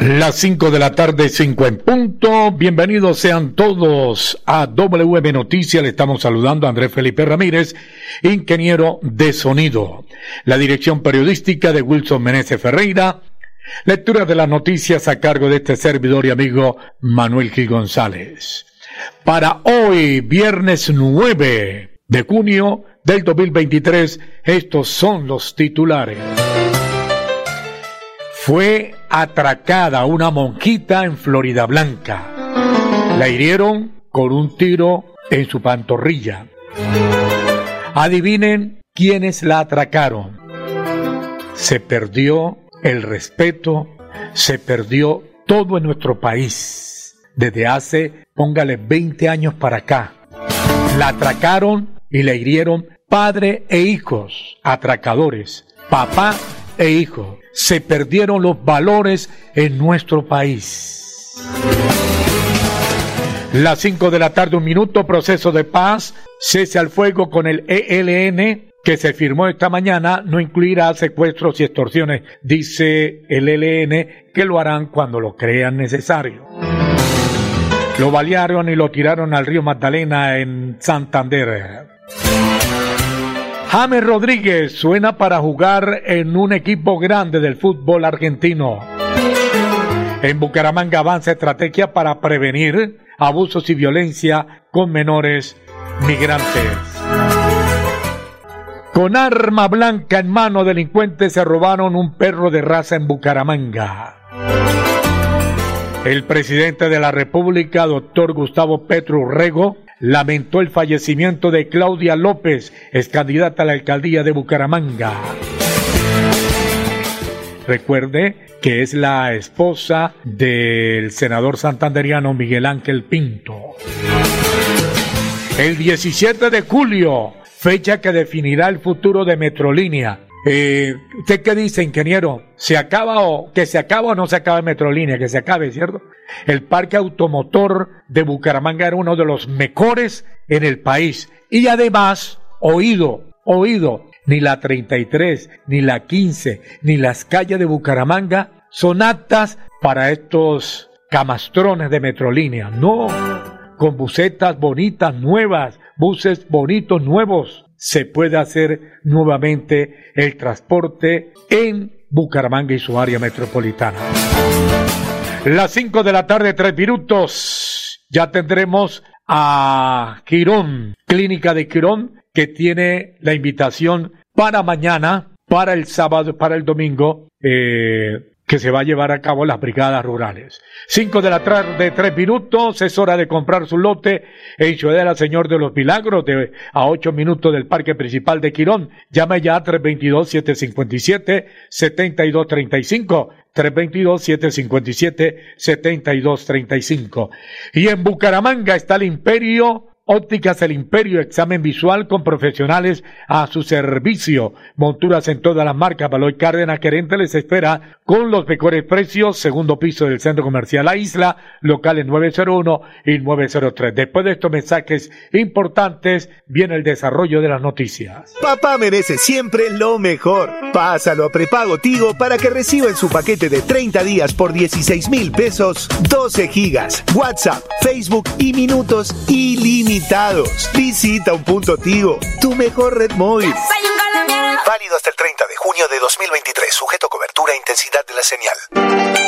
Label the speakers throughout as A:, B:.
A: Las 5 de la tarde, 5 en punto. Bienvenidos sean todos a WM Noticias. Le estamos saludando a Andrés Felipe Ramírez, ingeniero de sonido. La dirección periodística de Wilson Meneses Ferreira. Lectura de las noticias a cargo de este servidor y amigo Manuel Gil González. Para hoy, viernes 9 de junio del 2023, estos son los titulares. Fue atracada una monjita en Florida Blanca. La hirieron con un tiro en su pantorrilla. Adivinen quiénes la atracaron. Se perdió el respeto, se perdió todo en nuestro país. Desde hace, póngale 20 años para acá. La atracaron y la hirieron padre e hijos, atracadores, papá e hijo. Se perdieron los valores en nuestro país. Las 5 de la tarde, un minuto, proceso de paz, cese al fuego con el ELN que se firmó esta mañana no incluirá secuestros y extorsiones, dice el ELN, que lo harán cuando lo crean necesario. Lo balearon y lo tiraron al río Magdalena en Santander. James Rodríguez suena para jugar en un equipo grande del fútbol argentino. En Bucaramanga avanza estrategia para prevenir abusos y violencia con menores migrantes. Con arma blanca en mano, delincuentes se robaron un perro de raza en Bucaramanga. El presidente de la República, doctor Gustavo Petro Rego, lamentó el fallecimiento de Claudia López, ex candidata a la alcaldía de Bucaramanga. Recuerde que es la esposa del senador santanderiano Miguel Ángel Pinto. El 17 de julio, fecha que definirá el futuro de Metrolínea. Eh, ¿Usted qué dice, ingeniero? ¿Se acaba o que se acaba o no se acaba Metrolínea? Que se acabe, ¿cierto? El parque automotor de Bucaramanga era uno de los mejores en el país. Y además, oído, oído, ni la 33, ni la 15, ni las calles de Bucaramanga son aptas para estos camastrones de Metrolínea. No, con bucetas bonitas, nuevas, buses bonitos, nuevos, se puede hacer nuevamente el transporte en Bucaramanga y su área metropolitana. Las 5 de la tarde, tres minutos. Ya tendremos a Quirón, Clínica de Quirón, que tiene la invitación para mañana, para el sábado, para el domingo, eh, que se va a llevar a cabo las brigadas rurales. Cinco de la tarde, tres minutos, es hora de comprar su lote en Ciudadela Señor de los Milagros, de, a ocho minutos del Parque Principal de Quirón. Llame ya a 322-757-7235. 322-757-7235. Y en Bucaramanga está el Imperio Ópticas El Imperio, examen visual con profesionales a su servicio. Monturas en todas las marcas. Baloy Cárdenas Querente les espera con los mejores precios. Segundo piso del Centro Comercial La Isla, locales 901 y 903. Después de estos mensajes importantes, viene el desarrollo de las noticias.
B: Papá merece siempre lo mejor. Pásalo a prepago Tigo para que reciba en su paquete de 30 días por 16 mil pesos 12 gigas, WhatsApp, Facebook y minutos ilimitados Visita un punto Tigo, tu mejor red móvil. Válido hasta el 30 de junio de 2023, sujeto a cobertura e intensidad de la señal.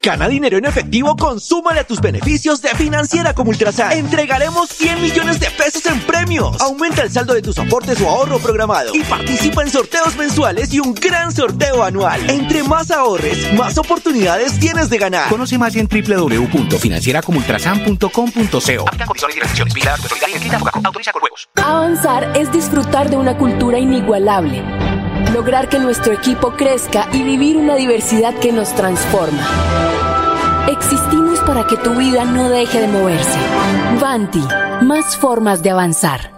C: Gana dinero en efectivo, consúmale a tus beneficios de Financiera como Ultrasan. Entregaremos 100 millones de pesos en premios. Aumenta el saldo de tus aportes o ahorro programado y participa en sorteos mensuales y un gran sorteo anual. Entre más ahorres, más oportunidades tienes de ganar.
D: Conoce más en www.financieracomultrasan.com.co.
E: Avanzar es disfrutar de una cultura inigualable lograr que nuestro equipo crezca y vivir una diversidad que nos transforma. Existimos para que tu vida no deje de moverse. Vanti, más formas de avanzar.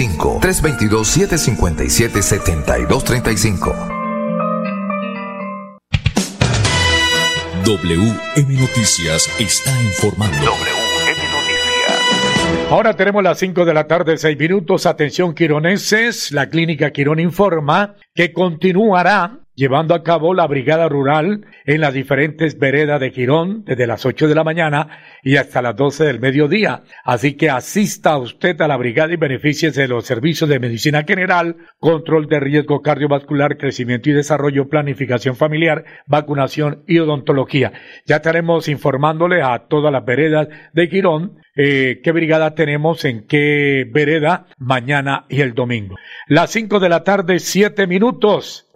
F: 35 322 757 7235
G: WM Noticias está informando.
B: WM Noticias.
A: Ahora tenemos las 5 de la tarde, 6 minutos. Atención, quironeses. La clínica Quirón informa que continuará llevando a cabo la brigada rural en las diferentes veredas de Girón desde las 8 de la mañana y hasta las 12 del mediodía. Así que asista usted a la brigada y beneficie de los servicios de medicina general, control de riesgo cardiovascular, crecimiento y desarrollo, planificación familiar, vacunación y odontología. Ya estaremos informándole a todas las veredas de Girón eh, qué brigada tenemos en qué vereda mañana y el domingo. Las 5 de la tarde, 7 minutos.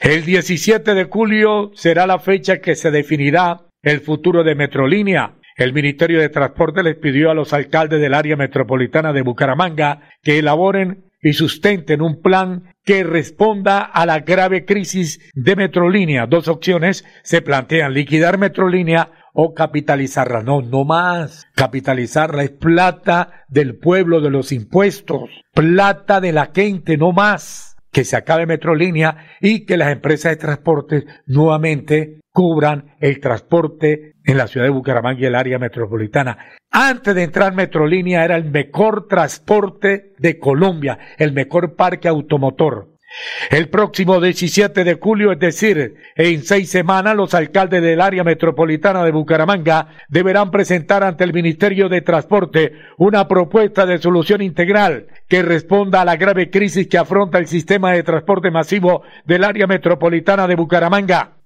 A: El 17 de julio será la fecha que se definirá el futuro de Metrolínea. El Ministerio de Transporte les pidió a los alcaldes del área metropolitana de Bucaramanga que elaboren y sustenten un plan que responda a la grave crisis de Metrolínea. Dos opciones se plantean, liquidar Metrolínea o capitalizarla. No, no más. Capitalizarla es plata del pueblo, de los impuestos, plata de la gente, no más que se acabe Metrolínea y que las empresas de transporte nuevamente cubran el transporte en la ciudad de Bucaramanga y el área metropolitana. Antes de entrar Metrolínea era el mejor transporte de Colombia, el mejor parque automotor. El próximo 17 de julio, es decir, en seis semanas, los alcaldes del área metropolitana de Bucaramanga deberán presentar ante el Ministerio de Transporte una propuesta de solución integral que responda a la grave crisis que afronta el sistema de transporte masivo del área metropolitana de Bucaramanga.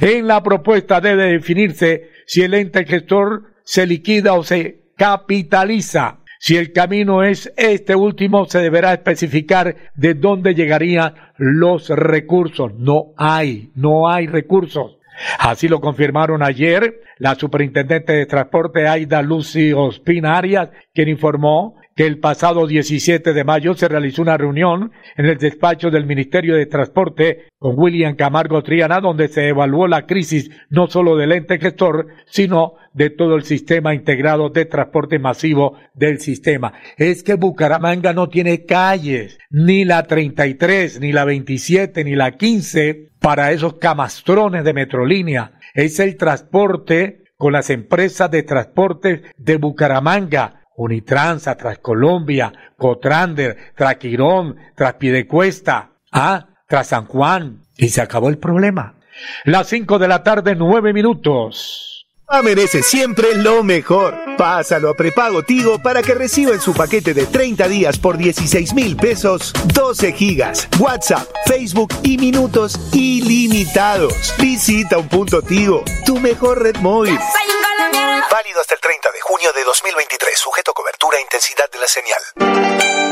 A: En la propuesta debe definirse si el ente gestor se liquida o se capitaliza si el camino es este último, se deberá especificar de dónde llegarían los recursos. No hay, no hay recursos. Así lo confirmaron ayer la superintendente de transporte Aida Lucy Ospina Arias, quien informó que el pasado 17 de mayo se realizó una reunión en el despacho del Ministerio de Transporte con William Camargo Triana, donde se evaluó la crisis no solo del ente gestor, sino de todo el sistema integrado de transporte masivo del sistema. Es que Bucaramanga no tiene calles, ni la 33, ni la 27, ni la 15 para esos camastrones de Metrolínea. Es el transporte con las empresas de transporte de Bucaramanga Unitransa, Transcolombia, Cotrander, Traquirón, Traspiedecuesta, ah, tras San Juan. Y se acabó el problema. Las 5 de la tarde, 9 minutos.
B: merece siempre lo mejor. Pásalo a prepago Tigo para que reciba en su paquete de 30 días por 16 mil pesos 12 gigas, WhatsApp, Facebook y minutos ilimitados. Visita un punto Tigo, tu mejor red móvil. Válido hasta el 30 de junio de 2023, sujeto cobertura e intensidad de la señal.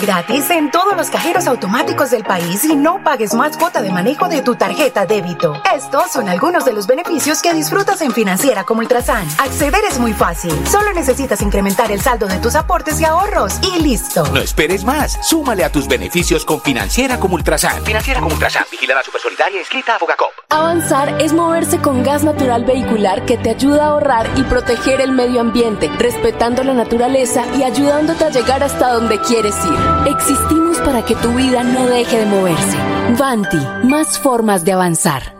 D: Gratis en todos los cajeros automáticos del país y no pagues más cuota de manejo de tu tarjeta débito. Estos son algunos de los beneficios que disfrutas en Financiera como Ultrasan. Acceder es muy fácil. Solo necesitas incrementar el saldo de tus aportes y ahorros y listo.
H: No esperes más. Súmale a tus beneficios con Financiera como Ultrasan. Financiera como Ultrasan. Vigilada Supersolidaria escrita a Fogacop.
E: Avanzar es moverse con gas natural vehicular que te ayuda a ahorrar y proteger el medio ambiente, respetando la naturaleza y ayudándote a llegar hasta donde quieres ir. Existimos para que tu vida no deje de moverse. Vanti, más formas de avanzar.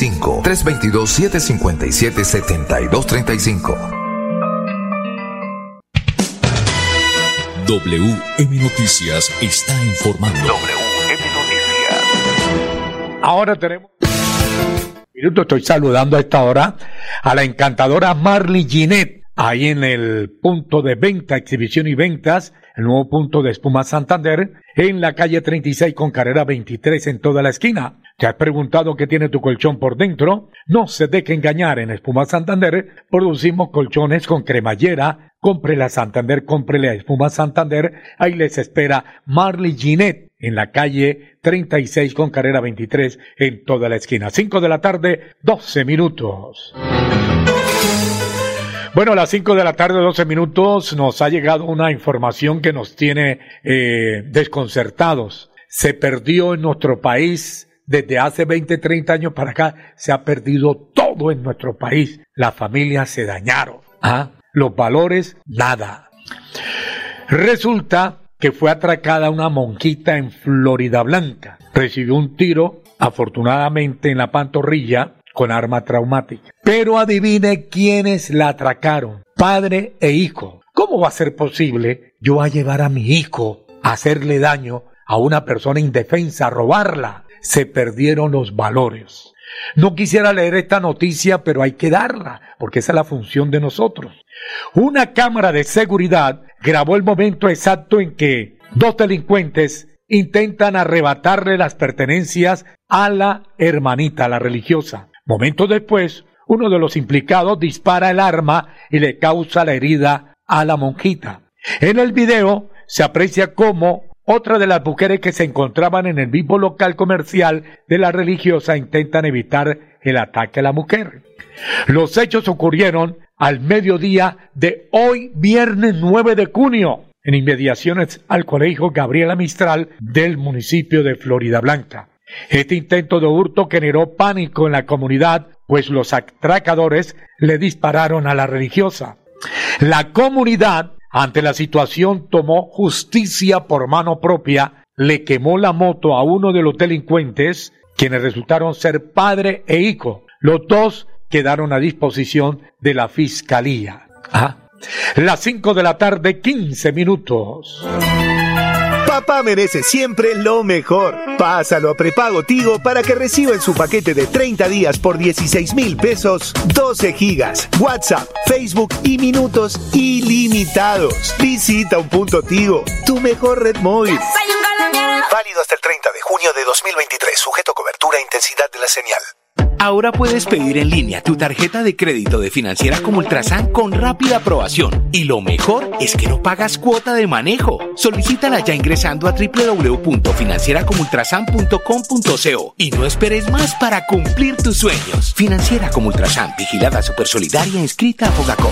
F: 35 322 757 7235
G: WM Noticias está informando.
B: WM Noticias.
A: Ahora tenemos. Minuto, estoy saludando a esta hora a la encantadora Marley Ginette, ahí en el punto de venta, exhibición y ventas, el nuevo punto de Espuma Santander, en la calle 36 con carrera 23 en toda la esquina. ¿Te has preguntado qué tiene tu colchón por dentro? No se deje engañar. En Espuma Santander producimos colchones con cremallera. Cómprele a Santander, cómprele a Espuma Santander. Ahí les espera Marley Ginette en la calle 36 con carrera 23 en toda la esquina. 5 de la tarde, 12 minutos. Bueno, a las 5 de la tarde, 12 minutos, nos ha llegado una información que nos tiene eh, desconcertados. Se perdió en nuestro país desde hace 20, 30 años para acá se ha perdido todo en nuestro país. Las familias se dañaron. ¿ah? Los valores, nada. Resulta que fue atracada una monjita en Florida Blanca. Recibió un tiro, afortunadamente, en la pantorrilla con arma traumática. Pero adivine quiénes la atracaron. Padre e hijo. ¿Cómo va a ser posible yo a llevar a mi hijo a hacerle daño a una persona indefensa, a robarla? se perdieron los valores. No quisiera leer esta noticia, pero hay que darla, porque esa es la función de nosotros. Una cámara de seguridad grabó el momento exacto en que dos delincuentes intentan arrebatarle las pertenencias a la hermanita, la religiosa. Momentos después, uno de los implicados dispara el arma y le causa la herida a la monjita. En el video se aprecia cómo otra de las mujeres que se encontraban en el mismo local comercial de la religiosa intentan evitar el ataque a la mujer. Los hechos ocurrieron al mediodía de hoy, viernes 9 de junio, en inmediaciones al colegio Gabriela Mistral del municipio de Florida Blanca. Este intento de hurto generó pánico en la comunidad, pues los atracadores le dispararon a la religiosa. La comunidad ante la situación tomó justicia por mano propia, le quemó la moto a uno de los delincuentes, quienes resultaron ser padre e hijo. Los dos quedaron a disposición de la fiscalía. Las 5 de la tarde, 15 minutos.
B: Papá merece siempre lo mejor. Pásalo a prepago Tigo para que reciba en su paquete de 30 días por 16 mil pesos 12 gigas, WhatsApp, Facebook y minutos ilimitados. Visita un punto Tigo, tu mejor red móvil.
I: Válido hasta el 30 de junio de 2023, sujeto a cobertura e intensidad de la señal.
H: Ahora puedes pedir en línea tu tarjeta de crédito de financiera como Ultrasan con rápida aprobación. Y lo mejor es que no pagas cuota de manejo. Solicítala ya ingresando a www.financieracomultrasan.com.co y no esperes más para cumplir tus sueños. Financiera como Ultrasan, vigilada supersolidaria inscrita a Fogacom.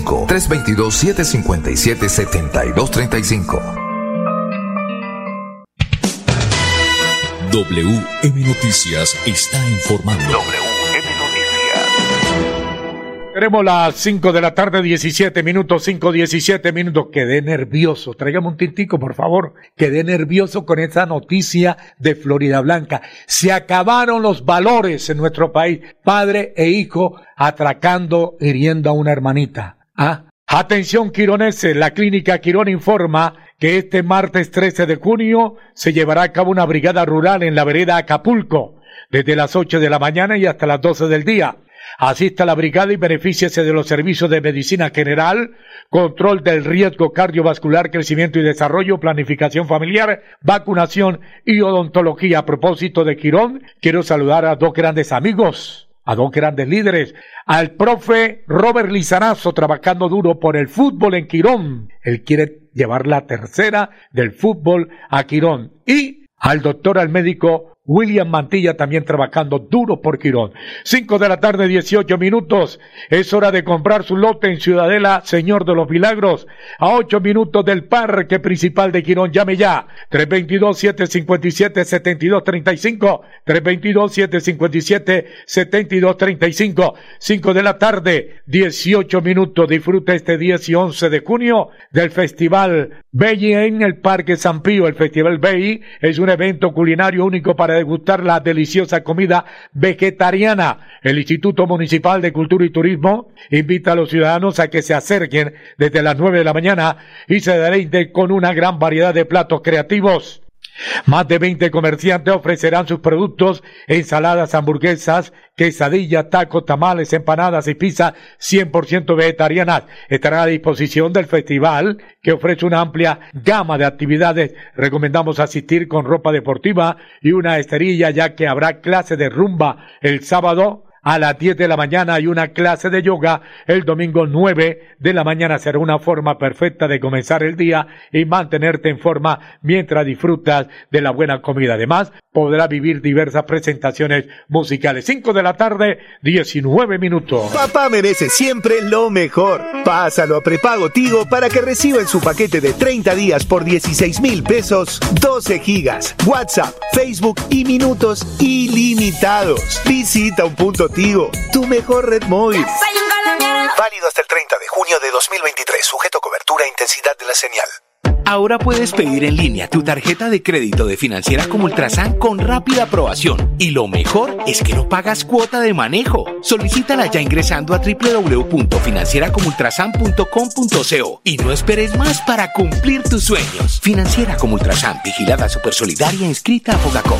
F: 322-757-7235.
G: WM Noticias está informando.
B: WM Noticias.
A: Tenemos las 5 de la tarde, 17 minutos, 5, 17 minutos. Quedé nervioso. Tráigame un tintico, por favor. Quedé nervioso con esa noticia de Florida Blanca. Se acabaron los valores en nuestro país. Padre e hijo atracando, hiriendo a una hermanita. ¿Ah? Atención quironeses, la clínica Quirón informa que este martes 13 de junio se llevará a cabo una brigada rural en la vereda Acapulco, desde las 8 de la mañana y hasta las 12 del día. Asista a la brigada y benefíciese de los servicios de medicina general, control del riesgo cardiovascular, crecimiento y desarrollo, planificación familiar, vacunación y odontología. A propósito de Quirón, quiero saludar a dos grandes amigos a dos grandes líderes, al profe Robert Lizarazo trabajando duro por el fútbol en Quirón. Él quiere llevar la tercera del fútbol a Quirón. Y al doctor, al médico William Mantilla también trabajando duro por Quirón. Cinco de la tarde, dieciocho minutos. Es hora de comprar su lote en Ciudadela, Señor de los Milagros. A ocho minutos del parque principal de Quirón. Llame ya. 322-757-7235. 322-757-7235. Cinco de la tarde, dieciocho minutos. Disfruta este 10 y 11 de junio del Festival Belly en el Parque San Pío. El Festival Belly es un evento culinario único para degustar la deliciosa comida vegetariana. El Instituto Municipal de Cultura y Turismo invita a los ciudadanos a que se acerquen desde las nueve de la mañana y se deleiten con una gran variedad de platos creativos. Más de 20 comerciantes ofrecerán sus productos, ensaladas, hamburguesas, quesadillas, tacos, tamales, empanadas y pizza 100% vegetarianas. Estará a disposición del festival que ofrece una amplia gama de actividades. Recomendamos asistir con ropa deportiva y una esterilla ya que habrá clase de rumba el sábado a las 10 de la mañana hay una clase de yoga. El domingo 9 de la mañana será una forma perfecta de comenzar el día y mantenerte en forma mientras disfrutas de la buena comida. Además, podrá vivir diversas presentaciones musicales. 5 de la tarde, 19 minutos.
B: Papá merece siempre lo mejor. Pásalo a prepago Tigo para que reciba en su paquete de 30 días por 16 mil pesos 12 gigas, WhatsApp, Facebook y minutos ilimitados. Visita un punto Tigo, tu mejor red móvil. Válido hasta el 30 de junio de 2023, sujeto a cobertura e intensidad de la señal.
H: Ahora puedes pedir en línea tu tarjeta de crédito de financiera como Ultrasan con rápida aprobación. Y lo mejor es que no pagas cuota de manejo. Solicítala ya ingresando a www.financieracomultrasan.com.co y no esperes más para cumplir tus sueños. Financiera como Ultrasan, vigilada supersolidaria inscrita a Fogacom.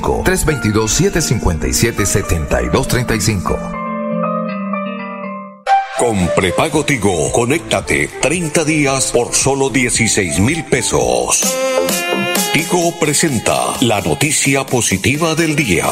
F: 322-757-7235.
G: Con prepago Tigo, conéctate 30 días por solo 16 mil pesos. Tigo presenta la noticia positiva del día.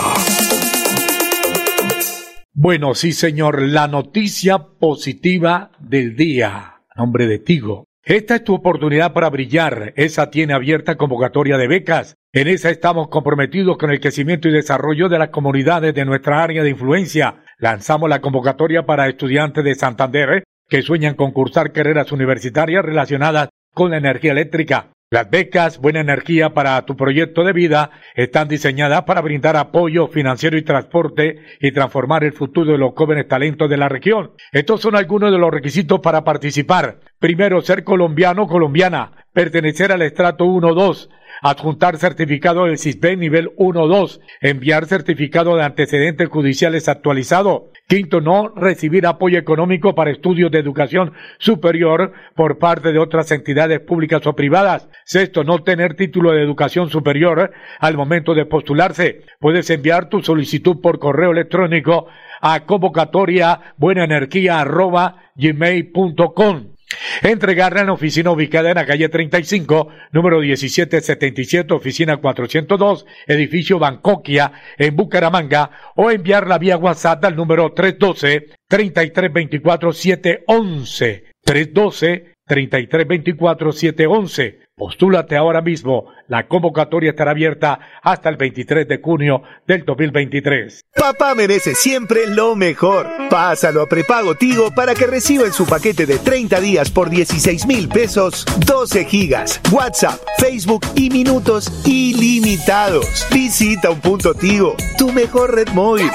A: Bueno, sí, señor, la noticia positiva del día. Nombre de Tigo. Esta es tu oportunidad para brillar. Esa tiene abierta convocatoria de becas. En esa estamos comprometidos con el crecimiento y desarrollo de las comunidades de nuestra área de influencia. Lanzamos la convocatoria para estudiantes de Santander que sueñan con cursar carreras universitarias relacionadas con la energía eléctrica. Las becas Buena Energía para tu proyecto de vida están diseñadas para brindar apoyo financiero y transporte y transformar el futuro de los jóvenes talentos de la región. Estos son algunos de los requisitos para participar. Primero, ser colombiano colombiana, pertenecer al estrato 1-2, adjuntar certificado del CISB nivel 1-2, enviar certificado de antecedentes judiciales actualizado. Quinto, no recibir apoyo económico para estudios de educación superior por parte de otras entidades públicas o privadas. Sexto, no tener título de educación superior al momento de postularse. Puedes enviar tu solicitud por correo electrónico a convocatoria Entregarla en la oficina ubicada en la calle 35, número 1777, oficina 402, edificio Bancoquia, en Bucaramanga, o enviarla vía WhatsApp al número 312-3324-711. 312-3324-711. Postúlate ahora mismo. La convocatoria estará abierta hasta el 23 de junio del 2023.
B: Papá merece siempre lo mejor. Pásalo a prepago Tigo para que reciba en su paquete de 30 días por 16 mil pesos 12 gigas, WhatsApp, Facebook y minutos ilimitados. Visita un punto Tigo, tu mejor red móvil.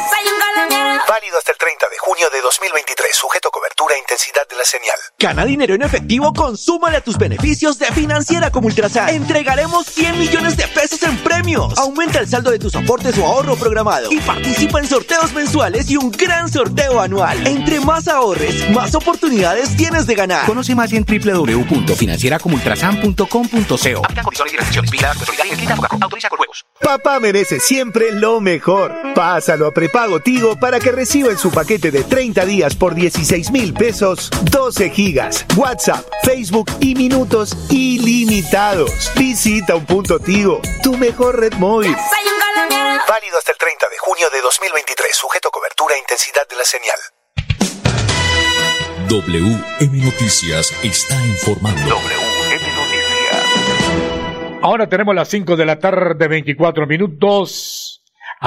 B: Válido hasta el 30 de junio de 2023, sujeto a cobertura e intensidad de la señal.
C: Gana dinero en efectivo, consúmale a tus beneficios de Financiera como Ultrasan. Entregaremos 100 millones de pesos en premios. Aumenta el saldo de tus aportes o ahorro programado y participa en sorteos mensuales y un gran sorteo anual. Entre más ahorres, más oportunidades tienes de ganar.
H: Conoce más en www.financieracomultrasan.com.co.
B: Papá merece siempre lo mejor. Pásalo a prepago Tigo para que reciba en su paquete de 30 días por 16 mil pesos 12 gigas, WhatsApp, Facebook y minutos ilimitados. Visita un punto Tigo, tu mejor red móvil. Válido hasta el 30 de junio de 2023, sujeto a cobertura e intensidad de la señal.
G: WM Noticias está informando.
A: Ahora tenemos las 5 de la tarde, 24 minutos.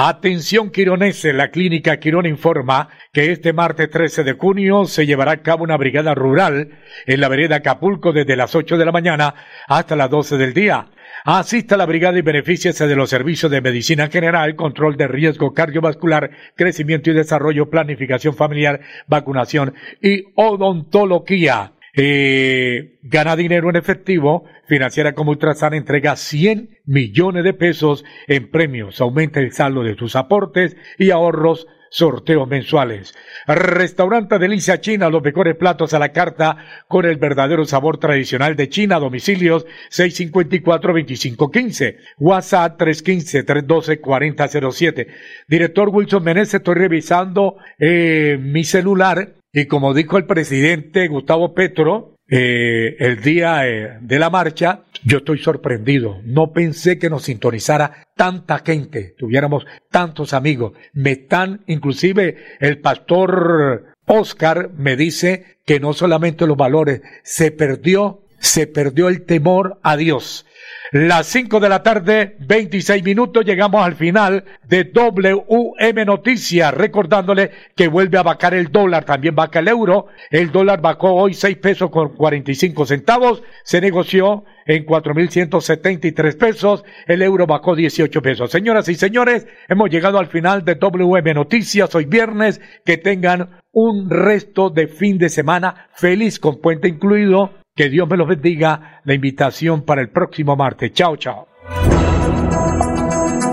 A: Atención quironese, la clínica Quirón informa que este martes 13 de junio se llevará a cabo una brigada rural en la vereda Acapulco desde las 8 de la mañana hasta las 12 del día. Asista a la brigada y benefíciese de los servicios de medicina general, control de riesgo cardiovascular, crecimiento y desarrollo, planificación familiar, vacunación y odontología. Eh, gana dinero en efectivo. Financiera como Ultrasan entrega 100 millones de pesos en premios. Aumenta el saldo de tus aportes y ahorros sorteos mensuales. Restaurante Delicia China, los mejores platos a la carta con el verdadero sabor tradicional de China. Domicilios 654-2515. WhatsApp 315-312-4007. Director Wilson Meneses, estoy revisando eh, mi celular y como dijo el presidente Gustavo Petro, eh, el día eh, de la marcha, yo estoy sorprendido. No pensé que nos sintonizara tanta gente, tuviéramos tantos amigos. Me están, inclusive el pastor Oscar me dice que no solamente los valores, se perdió, se perdió el temor a Dios. Las 5 de la tarde, 26 minutos, llegamos al final de WM Noticias, recordándole que vuelve a vacar el dólar, también vaca el euro. El dólar vacó hoy 6 pesos con 45 centavos, se negoció en 4.173 pesos, el euro bajó 18 pesos. Señoras y señores, hemos llegado al final de WM Noticias, hoy viernes, que tengan un resto de fin de semana feliz con puente incluido que Dios me los bendiga. La invitación para el próximo martes. Chao, chao.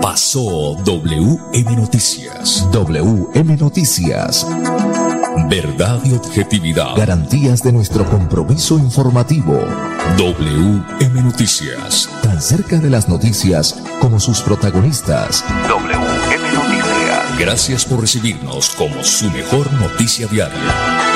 G: Pasó WM Noticias.
F: WM Noticias.
G: Verdad y objetividad.
F: Garantías de nuestro compromiso informativo.
G: WM Noticias.
F: Tan cerca de las noticias como sus protagonistas.
G: WM Noticias. Gracias por recibirnos como su mejor noticia diaria.